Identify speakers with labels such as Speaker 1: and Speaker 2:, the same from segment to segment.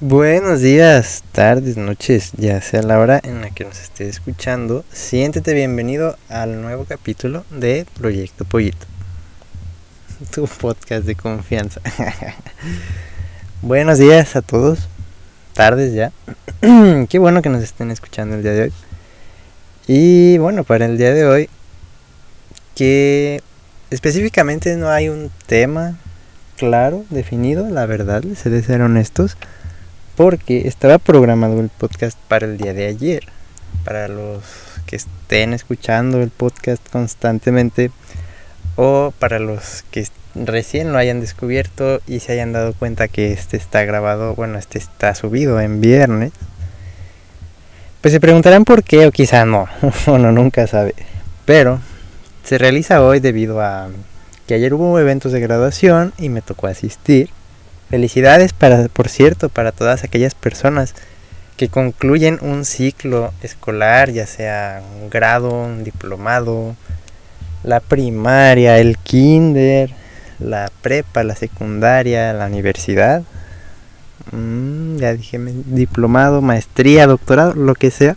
Speaker 1: Buenos días, tardes, noches, ya sea la hora en la que nos estés escuchando, siéntete bienvenido al nuevo capítulo de Proyecto Pollito, tu podcast de confianza. Buenos días a todos, tardes ya, qué bueno que nos estén escuchando el día de hoy. Y bueno, para el día de hoy, que específicamente no hay un tema claro, definido, la verdad, les he de ser honestos porque estaba programado el podcast para el día de ayer. Para los que estén escuchando el podcast constantemente o para los que recién lo hayan descubierto y se hayan dado cuenta que este está grabado, bueno, este está subido en viernes. Pues se preguntarán por qué o quizá no, uno nunca sabe. Pero se realiza hoy debido a que ayer hubo eventos de graduación y me tocó asistir. Felicidades para, por cierto, para todas aquellas personas que concluyen un ciclo escolar, ya sea un grado, un diplomado, la primaria, el kinder, la prepa, la secundaria, la universidad. Mm, ya dije, diplomado, maestría, doctorado, lo que sea.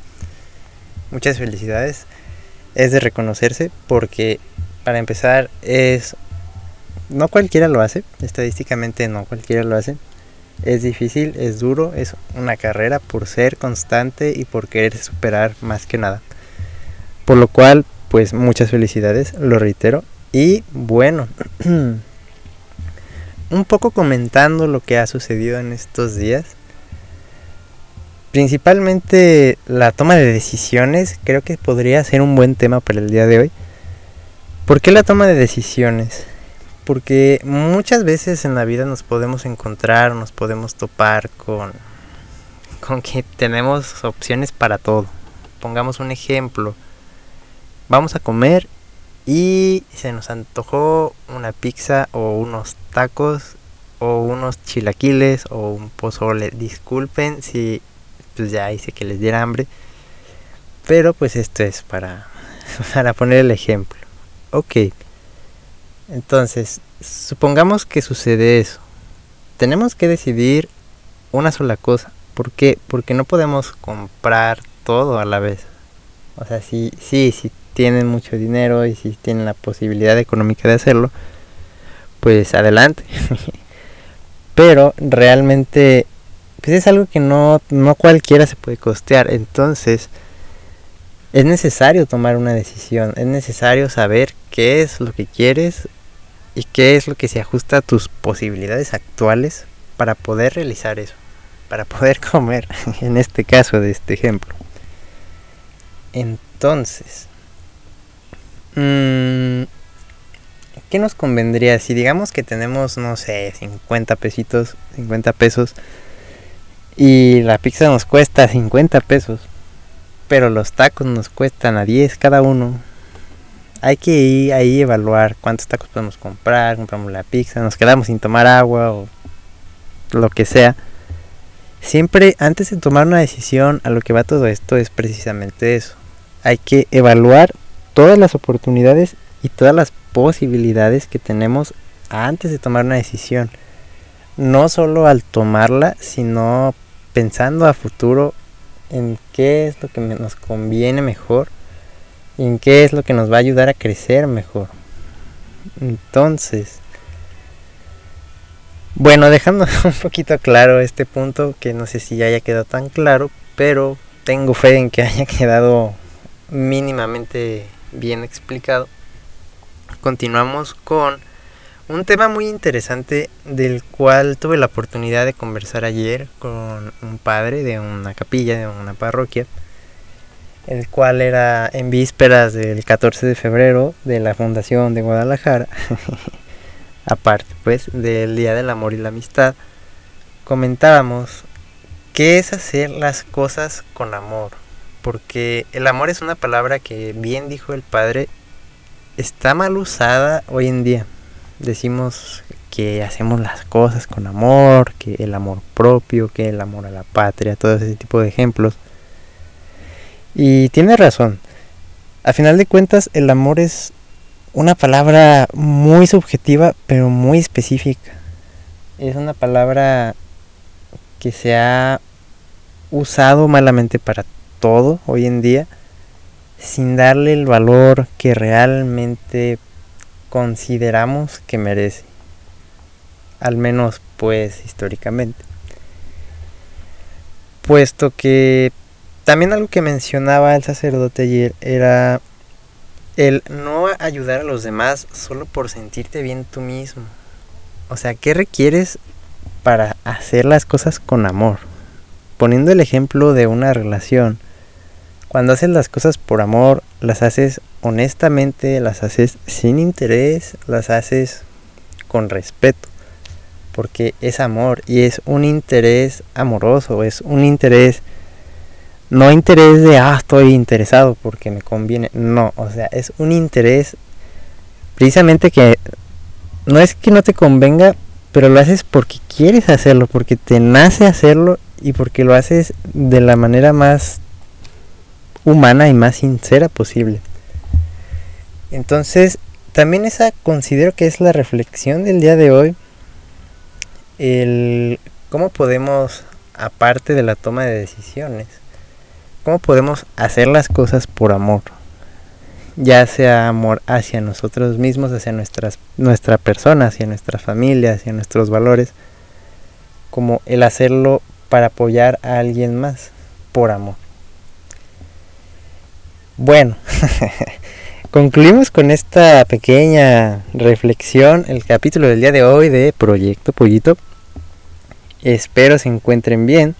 Speaker 1: Muchas felicidades. Es de reconocerse porque para empezar es no cualquiera lo hace, estadísticamente no cualquiera lo hace. Es difícil, es duro, es una carrera por ser constante y por querer superar más que nada. Por lo cual, pues muchas felicidades, lo reitero. Y bueno, un poco comentando lo que ha sucedido en estos días. Principalmente la toma de decisiones creo que podría ser un buen tema para el día de hoy. ¿Por qué la toma de decisiones? Porque muchas veces en la vida nos podemos encontrar, nos podemos topar con, con que tenemos opciones para todo. Pongamos un ejemplo. Vamos a comer y se nos antojó una pizza o unos tacos o unos chilaquiles o un pozole. Disculpen si pues ya hice que les diera hambre. Pero pues esto es para, para poner el ejemplo. Ok. Entonces, supongamos que sucede eso. Tenemos que decidir una sola cosa. ¿Por qué? Porque no podemos comprar todo a la vez. O sea, sí, sí, si tienen mucho dinero y si tienen la posibilidad económica de hacerlo, pues adelante. Pero realmente pues es algo que no, no cualquiera se puede costear. Entonces, es necesario tomar una decisión. Es necesario saber qué es lo que quieres y qué es lo que se ajusta a tus posibilidades actuales para poder realizar eso, para poder comer, en este caso de este ejemplo. Entonces, mm, ¿qué nos convendría si digamos que tenemos, no sé, 50 pesitos, 50 pesos y la pizza nos cuesta 50 pesos, pero los tacos nos cuestan a 10 cada uno? Hay que ir ahí evaluar cuántos tacos podemos comprar, compramos la pizza, nos quedamos sin tomar agua o lo que sea. Siempre antes de tomar una decisión a lo que va todo esto es precisamente eso. Hay que evaluar todas las oportunidades y todas las posibilidades que tenemos antes de tomar una decisión. No solo al tomarla, sino pensando a futuro en qué es lo que nos conviene mejor en qué es lo que nos va a ayudar a crecer mejor. Entonces, bueno, dejando un poquito claro este punto, que no sé si ya haya quedado tan claro, pero tengo fe en que haya quedado mínimamente bien explicado. Continuamos con un tema muy interesante del cual tuve la oportunidad de conversar ayer con un padre de una capilla, de una parroquia, el cual era en vísperas del 14 de febrero de la Fundación de Guadalajara, aparte pues del Día del Amor y la Amistad, comentábamos qué es hacer las cosas con amor, porque el amor es una palabra que bien dijo el padre, está mal usada hoy en día. Decimos que hacemos las cosas con amor, que el amor propio, que el amor a la patria, todo ese tipo de ejemplos y tiene razón. A final de cuentas, el amor es una palabra muy subjetiva, pero muy específica. Es una palabra que se ha usado malamente para todo hoy en día sin darle el valor que realmente consideramos que merece. Al menos pues históricamente. Puesto que también algo que mencionaba el sacerdote ayer era el no ayudar a los demás solo por sentirte bien tú mismo. O sea, ¿qué requieres para hacer las cosas con amor? Poniendo el ejemplo de una relación, cuando haces las cosas por amor, las haces honestamente, las haces sin interés, las haces con respeto, porque es amor y es un interés amoroso, es un interés no interés de, ah, estoy interesado porque me conviene. No, o sea, es un interés precisamente que no es que no te convenga, pero lo haces porque quieres hacerlo, porque te nace hacerlo y porque lo haces de la manera más humana y más sincera posible. Entonces, también esa considero que es la reflexión del día de hoy. El cómo podemos, aparte de la toma de decisiones, ¿Cómo podemos hacer las cosas por amor? Ya sea amor hacia nosotros mismos, hacia nuestras, nuestra persona, hacia nuestra familia, hacia nuestros valores, como el hacerlo para apoyar a alguien más por amor. Bueno, concluimos con esta pequeña reflexión el capítulo del día de hoy de Proyecto Pollito. Espero se encuentren bien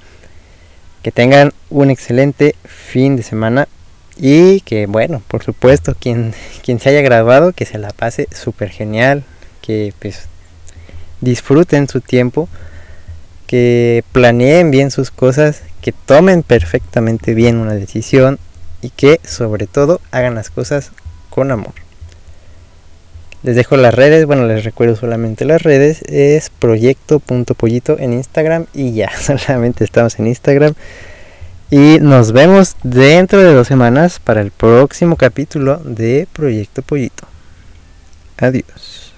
Speaker 1: que tengan un excelente fin de semana y que bueno, por supuesto, quien, quien se haya graduado, que se la pase súper genial, que pues disfruten su tiempo, que planeen bien sus cosas, que tomen perfectamente bien una decisión y que sobre todo hagan las cosas con amor. Les dejo las redes, bueno, les recuerdo solamente las redes, es proyecto.pollito en Instagram y ya, solamente estamos en Instagram. Y nos vemos dentro de dos semanas para el próximo capítulo de Proyecto Pollito. Adiós.